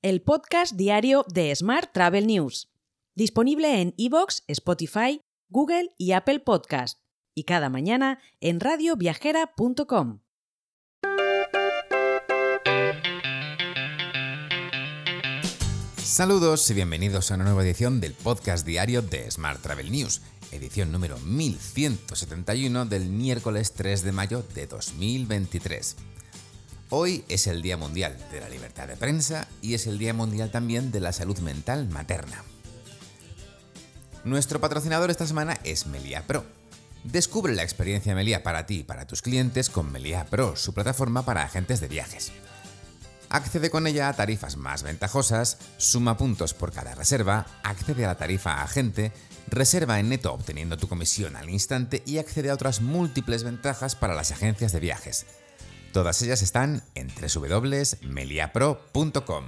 el podcast diario de Smart Travel News, disponible en iVoox, Spotify, Google y Apple Podcast, y cada mañana en radioviajera.com. Saludos y bienvenidos a una nueva edición del podcast diario de Smart Travel News, edición número 1171 del miércoles 3 de mayo de 2023. Hoy es el Día Mundial de la Libertad de Prensa y es el Día Mundial también de la Salud Mental Materna. Nuestro patrocinador esta semana es Melia Pro. Descubre la experiencia Melia para ti y para tus clientes con Melia Pro, su plataforma para agentes de viajes. Accede con ella a tarifas más ventajosas, suma puntos por cada reserva, accede a la tarifa agente, reserva en neto obteniendo tu comisión al instante y accede a otras múltiples ventajas para las agencias de viajes. Todas ellas están en www.meliapro.com.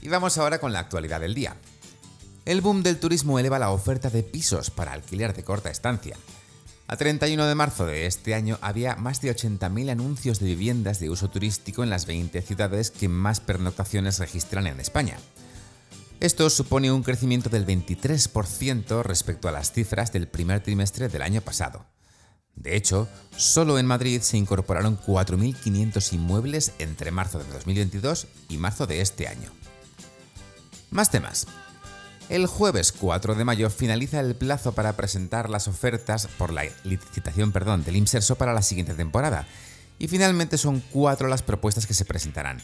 Y vamos ahora con la actualidad del día. El boom del turismo eleva la oferta de pisos para alquiler de corta estancia. A 31 de marzo de este año había más de 80.000 anuncios de viviendas de uso turístico en las 20 ciudades que más pernoctaciones registran en España. Esto supone un crecimiento del 23% respecto a las cifras del primer trimestre del año pasado. De hecho, solo en Madrid se incorporaron 4.500 inmuebles entre marzo de 2022 y marzo de este año. Más temas. El jueves 4 de mayo finaliza el plazo para presentar las ofertas por la licitación perdón, del IMSERSO para la siguiente temporada. Y finalmente son cuatro las propuestas que se presentarán.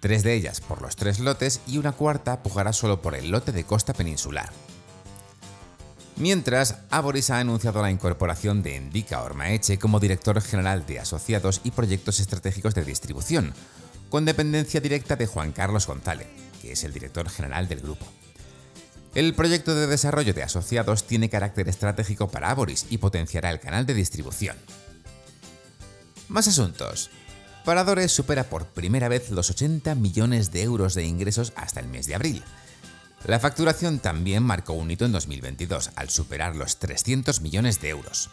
Tres de ellas por los tres lotes y una cuarta pujará solo por el lote de costa peninsular. Mientras, Aboris ha anunciado la incorporación de Endica Ormaeche como director general de asociados y proyectos estratégicos de distribución, con dependencia directa de Juan Carlos González, que es el director general del grupo. El proyecto de desarrollo de asociados tiene carácter estratégico para Aboris y potenciará el canal de distribución. Más asuntos. Paradores supera por primera vez los 80 millones de euros de ingresos hasta el mes de abril. La facturación también marcó un hito en 2022, al superar los 300 millones de euros.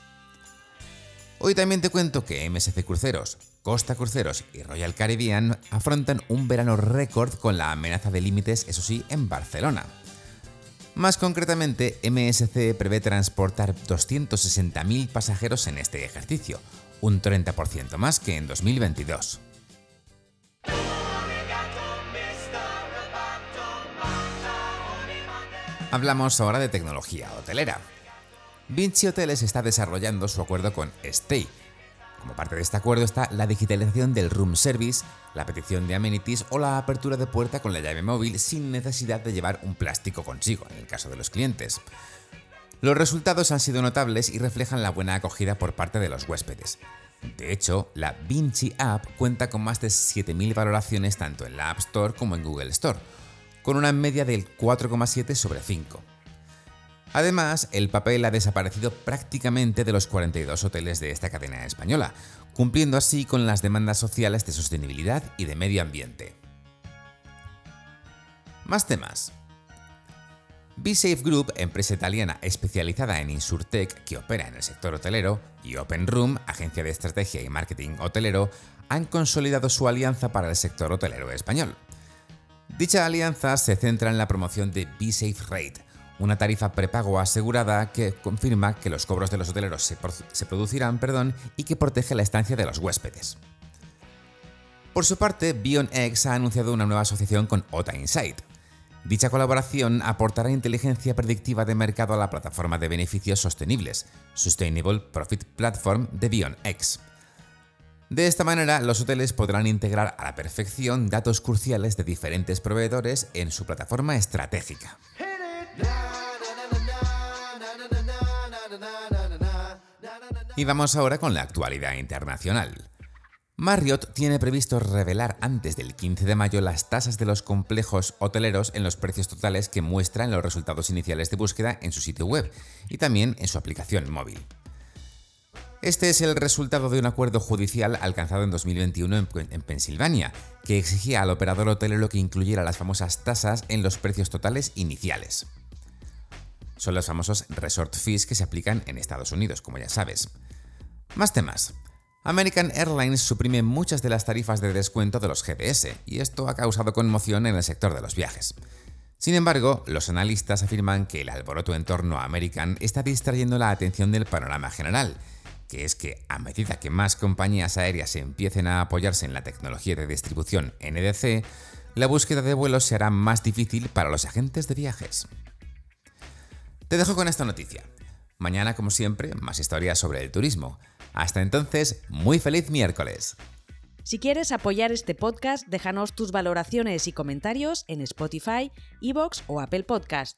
Hoy también te cuento que MSC Cruceros, Costa Cruceros y Royal Caribbean afrontan un verano récord con la amenaza de límites, eso sí, en Barcelona. Más concretamente, MSC prevé transportar 260.000 pasajeros en este ejercicio, un 30% más que en 2022. Hablamos ahora de tecnología hotelera. Vinci Hoteles está desarrollando su acuerdo con Stay, como parte de este acuerdo está la digitalización del room service, la petición de amenities o la apertura de puerta con la llave móvil sin necesidad de llevar un plástico consigo, en el caso de los clientes. Los resultados han sido notables y reflejan la buena acogida por parte de los huéspedes. De hecho, la Vinci App cuenta con más de 7.000 valoraciones tanto en la App Store como en Google Store, con una media del 4,7 sobre 5. Además, el papel ha desaparecido prácticamente de los 42 hoteles de esta cadena española, cumpliendo así con las demandas sociales de sostenibilidad y de medio ambiente. Más temas. BeSafe Group, empresa italiana especializada en Insurtech que opera en el sector hotelero, y OpenRoom, agencia de estrategia y marketing hotelero, han consolidado su alianza para el sector hotelero español. Dicha alianza se centra en la promoción de BeSafe Rate, una tarifa prepago asegurada que confirma que los cobros de los hoteleros se, producirán perdón, y que protege la estancia de los huéspedes. Por su parte, BionX ha anunciado una nueva asociación con OTA Insight. Dicha colaboración aportará inteligencia predictiva de mercado a la plataforma de beneficios sostenibles, Sustainable Profit Platform de BionX. De esta manera, los hoteles podrán integrar a la perfección datos cruciales de diferentes proveedores en su plataforma estratégica. Y vamos ahora con la actualidad internacional. Marriott tiene previsto revelar antes del 15 de mayo las tasas de los complejos hoteleros en los precios totales que muestran los resultados iniciales de búsqueda en su sitio web y también en su aplicación móvil. Este es el resultado de un acuerdo judicial alcanzado en 2021 en, en, Pensilvania, que exigía al operador hotelero que incluyera las famosas tasas en los precios totales iniciales. Son los famosos resort fees que se aplican en Estados Unidos, como ya sabes. Más temas. American Airlines suprime muchas de las tarifas de descuento de los GDS, y esto ha causado conmoción en el sector de los viajes. Sin embargo, los analistas afirman que el alboroto en torno a American está distrayendo la atención del panorama general, que es que a medida que más compañías aéreas empiecen a apoyarse en la tecnología de distribución NDC, la búsqueda de vuelos se hará más difícil para los agentes de viajes. Te dejo con esta noticia. Mañana, como siempre, más historias sobre el turismo. Hasta entonces, muy feliz miércoles. Si quieres apoyar este podcast, déjanos tus valoraciones y comentarios en Spotify, Evox o Apple Podcast.